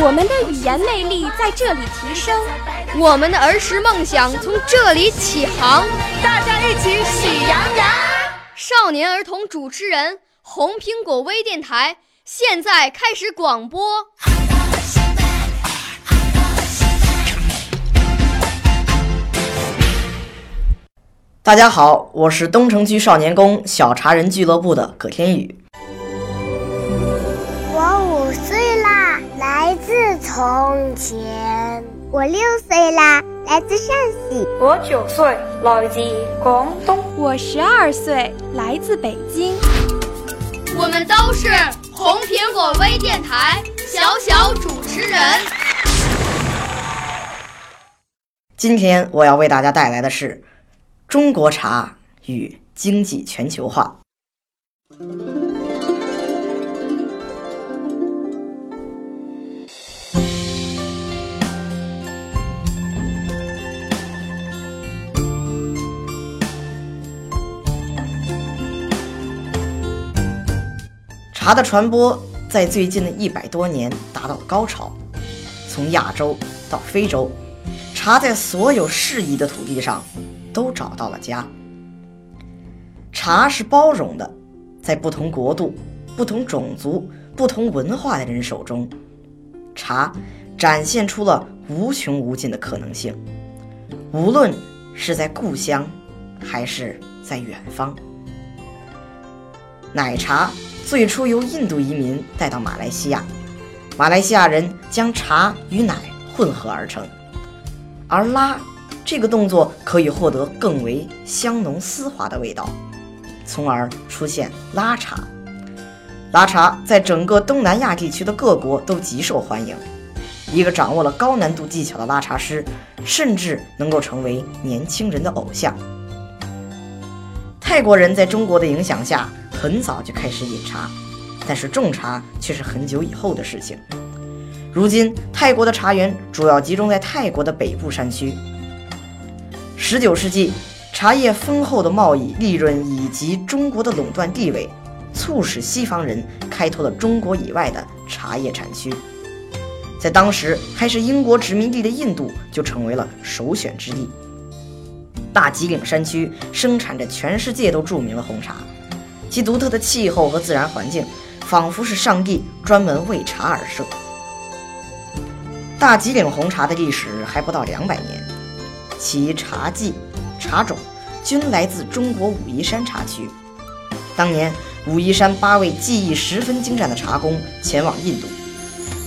我们的语言魅力在这里提升，我们的儿时梦想从这里起航。大家一起喜羊羊。少年儿童主持人，红苹果微电台现在开始广播。大家好，我是东城区少年宫小茶人俱乐部的葛天宇。自从前。我六岁啦，来自陕西。我九岁，来自广东。我十二岁，来自北京。我们都是红苹果微电台小小主持人。今天我要为大家带来的是中国茶与经济全球化。茶的传播在最近的一百多年达到了高潮，从亚洲到非洲，茶在所有适宜的土地上都找到了家。茶是包容的，在不同国度、不同种族、不同文化的人手中，茶展现出了无穷无尽的可能性。无论是在故乡，还是在远方，奶茶。最初由印度移民带到马来西亚，马来西亚人将茶与奶混合而成，而拉这个动作可以获得更为香浓丝滑的味道，从而出现拉茶。拉茶在整个东南亚地区的各国都极受欢迎，一个掌握了高难度技巧的拉茶师，甚至能够成为年轻人的偶像。泰国人在中国的影响下。很早就开始饮茶，但是种茶却是很久以后的事情。如今，泰国的茶园主要集中在泰国的北部山区。十九世纪，茶叶丰厚的贸易利润以及中国的垄断地位，促使西方人开拓了中国以外的茶叶产区。在当时还是英国殖民地的印度，就成为了首选之地。大吉岭山区生产着全世界都著名的红茶。其独特的气候和自然环境，仿佛是上帝专门为茶而设。大吉岭红茶的历史还不到两百年，其茶技、茶种均来自中国武夷山茶区。当年，武夷山八位技艺十分精湛的茶工前往印度，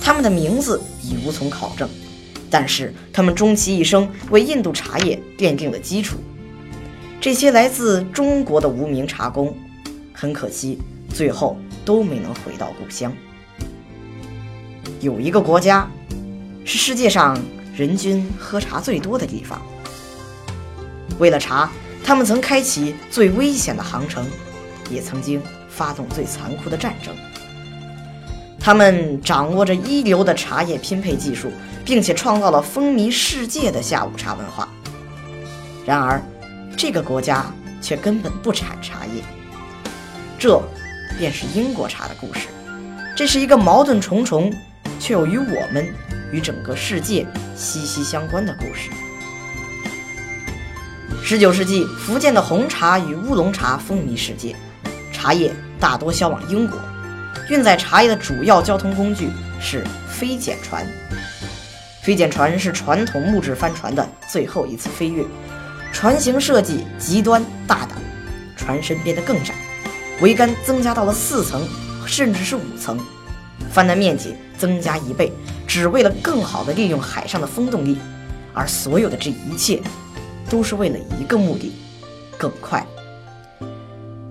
他们的名字已无从考证，但是他们终其一生为印度茶叶奠定了基础。这些来自中国的无名茶工。很可惜，最后都没能回到故乡。有一个国家，是世界上人均喝茶最多的地方。为了茶，他们曾开启最危险的航程，也曾经发动最残酷的战争。他们掌握着一流的茶叶拼配技术，并且创造了风靡世界的下午茶文化。然而，这个国家却根本不产茶叶。这便是英国茶的故事。这是一个矛盾重重，却又与我们与整个世界息息相关的故事。十九世纪，福建的红茶与乌龙茶风靡世界，茶叶大多销往英国。运载茶叶的主要交通工具是飞简船。飞简船是传统木质帆船的最后一次飞跃，船型设计极端大胆，船身变得更窄。桅杆增加到了四层，甚至是五层，帆的面积增加一倍，只为了更好的利用海上的风动力。而所有的这一切，都是为了一个目的：更快。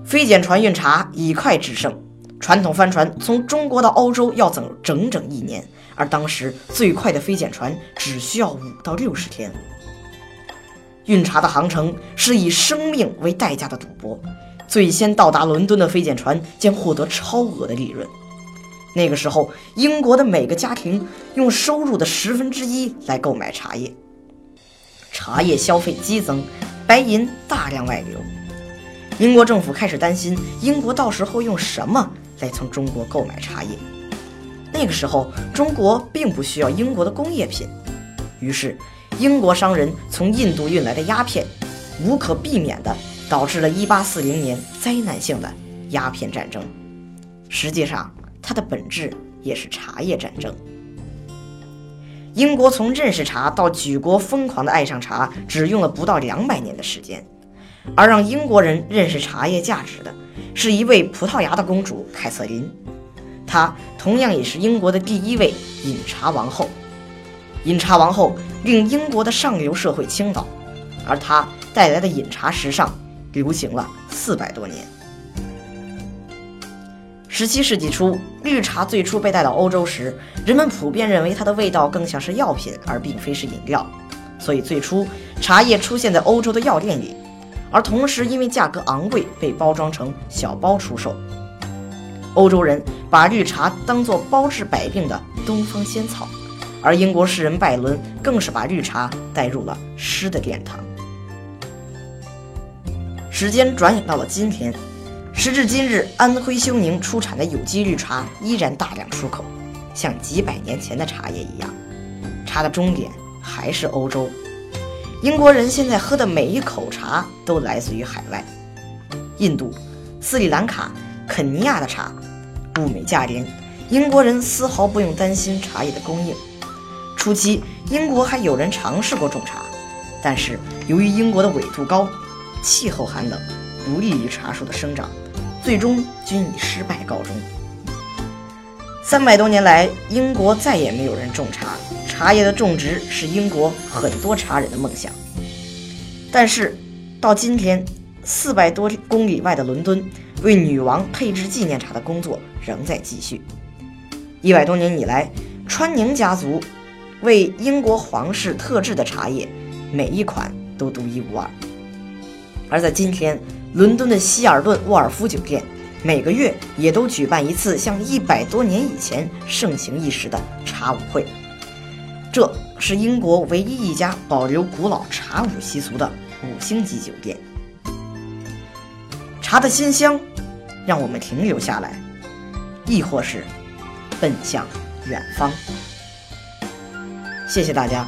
飞简船运茶以快制胜，传统帆船从中国到欧洲要走整整一年，而当时最快的飞简船只需要五到六十天。运茶的航程是以生命为代价的赌博，最先到达伦敦的飞简船将获得超额的利润。那个时候，英国的每个家庭用收入的十分之一来购买茶叶，茶叶消费激增，白银大量外流。英国政府开始担心英国到时候用什么来从中国购买茶叶。那个时候，中国并不需要英国的工业品，于是英国商人从印度运来的鸦片，无可避免地导致了1840年灾难性的鸦片战争。实际上，它的本质也是茶叶战争。英国从认识茶到举国疯狂的爱上茶，只用了不到两百年的时间。而让英国人认识茶叶价值的，是一位葡萄牙的公主凯瑟琳，她同样也是英国的第一位饮茶王后。饮茶王后令英国的上流社会倾倒，而她带来的饮茶时尚流行了四百多年。十七世纪初，绿茶最初被带到欧洲时，人们普遍认为它的味道更像是药品，而并非是饮料，所以最初茶叶出现在欧洲的药店里，而同时因为价格昂贵，被包装成小包出售。欧洲人把绿茶当作包治百病的东方仙草，而英国诗人拜伦更是把绿茶带入了诗的殿堂。时间转眼到了今天。时至今日，安徽休宁出产的有机绿茶依然大量出口，像几百年前的茶叶一样。茶的终点还是欧洲。英国人现在喝的每一口茶都来自于海外，印度、斯里兰卡、肯尼亚的茶物美价廉，英国人丝毫不用担心茶叶的供应。初期，英国还有人尝试过种茶，但是由于英国的纬度高，气候寒冷，不利于茶树的生长。最终均以失败告终。三百多年来，英国再也没有人种茶，茶叶的种植是英国很多茶人的梦想。但是，到今天，四百多公里外的伦敦，为女王配置纪念茶的工作仍在继续。一百多年以来，川宁家族为英国皇室特制的茶叶，每一款都独一无二。而在今天，伦敦的希尔顿沃尔夫酒店每个月也都举办一次像一百多年以前盛行一时的茶舞会。这是英国唯一一家保留古老茶舞习俗的五星级酒店。茶的馨香，让我们停留下来，亦或是奔向远方。谢谢大家。